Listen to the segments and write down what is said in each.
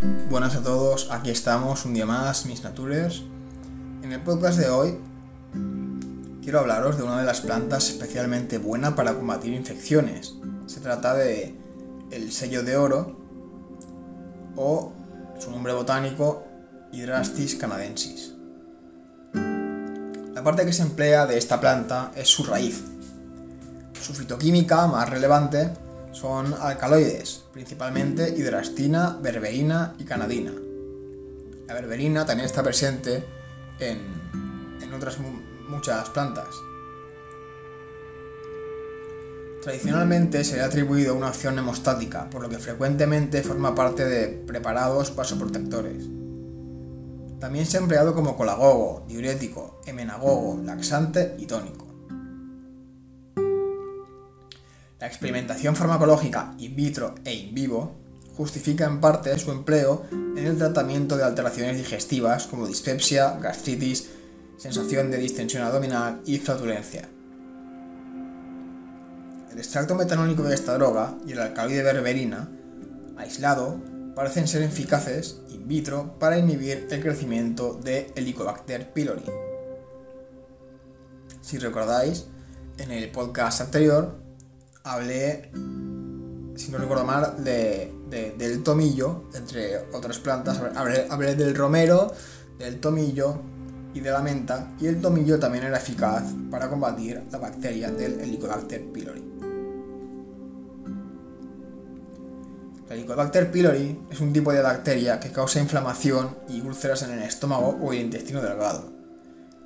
Buenas a todos, aquí estamos un día más, mis natures. En el podcast de hoy quiero hablaros de una de las plantas especialmente buena para combatir infecciones. Se trata de el sello de oro o su nombre botánico Hydrastis canadensis. La parte que se emplea de esta planta es su raíz. Su fitoquímica más relevante son alcaloides, principalmente hidrastina, berberina y canadina. La berberina también está presente en, en otras muchas plantas. Tradicionalmente se le ha atribuido una acción hemostática, por lo que frecuentemente forma parte de preparados vasoprotectores. También se ha empleado como colagogo, diurético, emenagogo, laxante y tónico. La experimentación farmacológica in vitro e in vivo justifica en parte su empleo en el tratamiento de alteraciones digestivas como dispepsia, gastritis, sensación de distensión abdominal y flatulencia. El extracto metanólico de esta droga y el alcaloide berberina, aislado, parecen ser eficaces in vitro para inhibir el crecimiento de Helicobacter pylori. Si recordáis, en el podcast anterior hablé, si no recuerdo mal, de, del tomillo, entre otras plantas. Hablé, del romero, del tomillo y de la menta, y el tomillo también era eficaz para combatir la bacteria del Helicobacter pylori. El Helicobacter pylori es un tipo de bacteria que causa inflamación y úlceras en el estómago o el intestino delgado.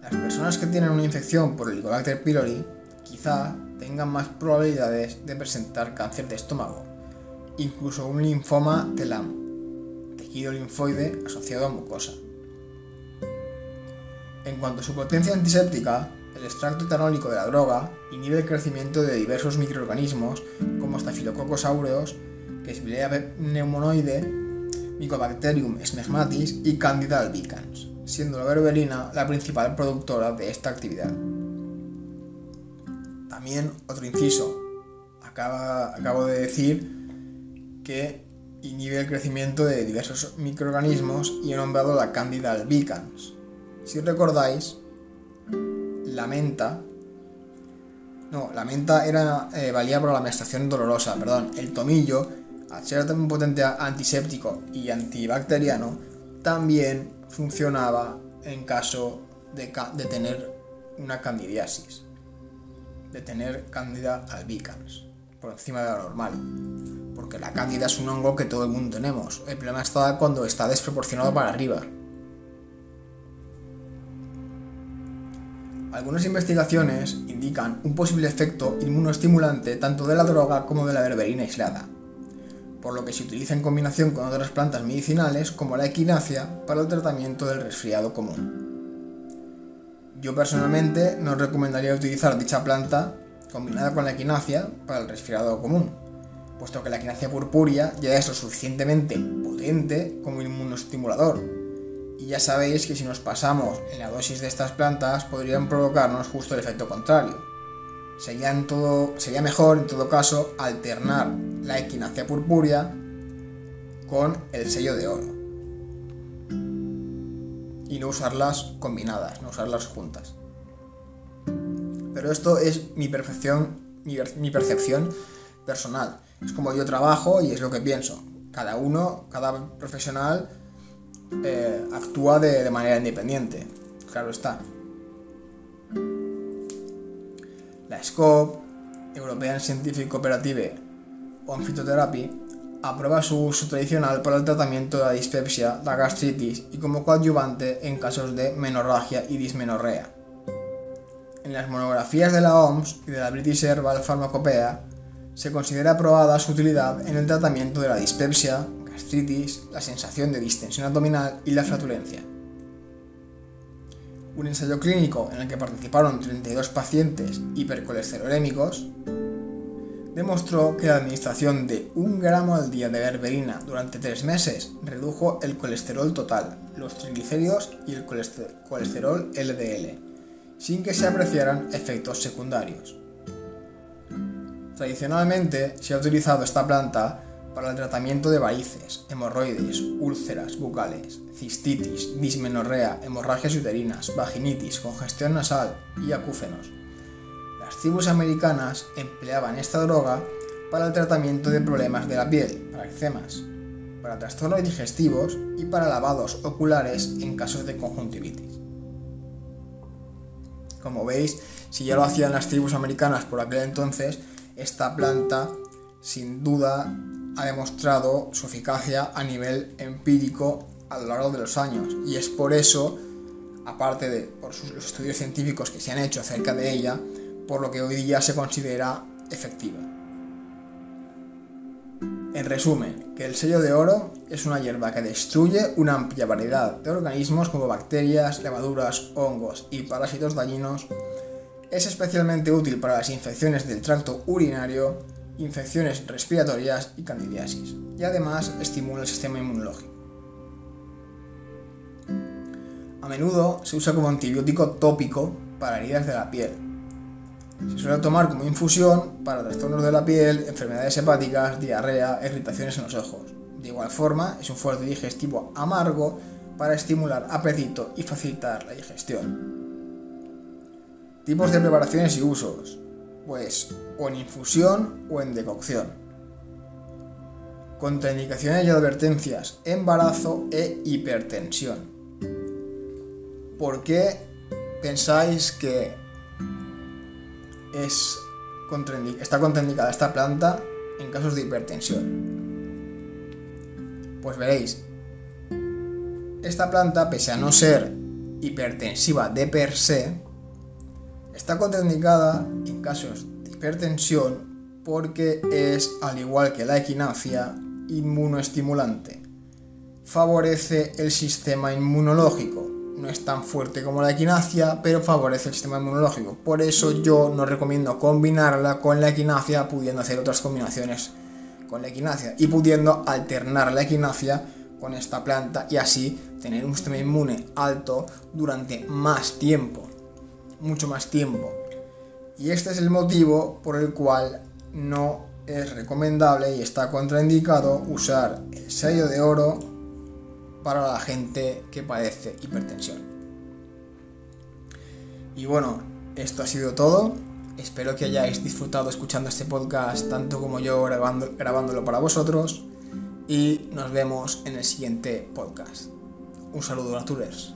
Las personas que tienen una infección por Helicobacter pylori quizá tengan más probabilidades de presentar cáncer de estómago, incluso un linfoma TELAM, tejido linfoide asociado a mucosa. En cuanto a su potencia antiséptica, el extracto etanólico de la droga inhibe el crecimiento de diversos microorganismos como Staphylococcus aureus, Klebsiella pneumoniae, Mycobacterium smegmatis y Candida albicans, siendo la berberina la principal productora de esta actividad. También otro inciso. acabo de decir que inhibe el crecimiento de diversos microorganismos y he nombrado la Candida albicans. Si recordáis, la menta. No, la menta era, eh, valía para la menstruación dolorosa, perdón. El tomillo, al ser tan potente antiséptico y antibacteriano, también funcionaba en caso de, de tener una candidiasis de tener Candida albicans por encima de lo normal. Porque la Candida es un hongo que todo el mundo tenemos. El problema está cuando está desproporcionado para arriba. Algunas investigaciones indican un posible efecto inmunoestimulante tanto de la droga como de la berberina aislada, por lo que se utiliza en combinación con otras plantas medicinales como la equinacia para el tratamiento del resfriado común. Yo personalmente no recomendaría utilizar dicha planta combinada con la equinacia para el resfriado común, puesto que la equinacia purpúrea ya es lo suficientemente potente como inmunoestimulador. Y ya sabéis que si nos pasamos en la dosis de estas plantas podrían provocarnos justo el efecto contrario. Sería, todo, sería mejor en todo caso alternar la equinacia purpúrea con el sello de oro y no usarlas combinadas, no usarlas juntas. Pero esto es mi percepción, mi, percepción personal. Es como yo trabajo y es lo que pienso. Cada uno, cada profesional eh, actúa de, manera independiente. Claro está. La SCOP, European Scientific Cooperative on Phytotherapy, aprueba su uso tradicional para el tratamiento de la dispepsia, la gastritis y como coadyuvante en casos de menorragia y dismenorrea. En las monografías de la OMS y de la British Herbal Pharmacopoeia se considera aprobada su utilidad en el tratamiento de la dispepsia, gastritis, la sensación de distensión abdominal y la flatulencia. Un ensayo clínico en el que participaron 32 pacientes hipercolesterolémicos demostró que la administración de un gramo al día de berberina durante tres meses redujo el colesterol total, los triglicéridos y el colesterol LDL, sin que se apreciaran efectos secundarios. Tradicionalmente se ha utilizado esta planta para el tratamiento de varices, hemorroides, úlceras bucales, cistitis, dismenorrea, hemorragias uterinas, vaginitis, congestión nasal y acúfenos. Tribus americanas empleaban esta droga para el tratamiento de problemas de la piel, para eczemas, para trastornos digestivos y para lavados oculares en casos de conjuntivitis. Como veis, si ya lo hacían las tribus americanas por aquel entonces, esta planta sin duda ha demostrado su eficacia a nivel empírico a lo largo de los años y es por eso, aparte de por los estudios científicos que se han hecho acerca de ella, por lo que hoy día se considera efectiva. En resumen, que el sello de oro es una hierba que destruye una amplia variedad de organismos como bacterias, levaduras, hongos y parásitos dañinos. Es especialmente útil para las infecciones del tracto urinario, infecciones respiratorias y candidiasis, y además estimula el sistema inmunológico. A menudo se usa como antibiótico tópico para heridas de la piel, se suele tomar como infusión para trastornos de la piel, enfermedades hepáticas, diarrea, irritaciones en los ojos. De igual forma, es un fuerte digestivo amargo para estimular apetito y facilitar la digestión. Tipos de preparaciones y usos. Pues o en infusión o en decocción. Contraindicaciones y advertencias. Embarazo e hipertensión. ¿Por qué pensáis que es está contraindicada esta planta en casos de hipertensión. Pues veréis, esta planta, pese a no ser hipertensiva de per se, está contraindicada en casos de hipertensión porque es, al igual que la equinacia, inmunoestimulante. Favorece el sistema inmunológico, no es tan fuerte como la equinacia, pero favorece el sistema inmunológico. Por eso yo no recomiendo combinarla con la equinacia, pudiendo hacer otras combinaciones con la equinacia y pudiendo alternar la equinacia con esta planta y así tener un sistema inmune alto durante más tiempo, mucho más tiempo. Y este es el motivo por el cual no es recomendable y está contraindicado usar el sello de oro para la gente que padece hipertensión. Y bueno, esto ha sido todo. Espero que hayáis disfrutado escuchando este podcast tanto como yo grabando, grabándolo para vosotros. Y nos vemos en el siguiente podcast. Un saludo, Naturers.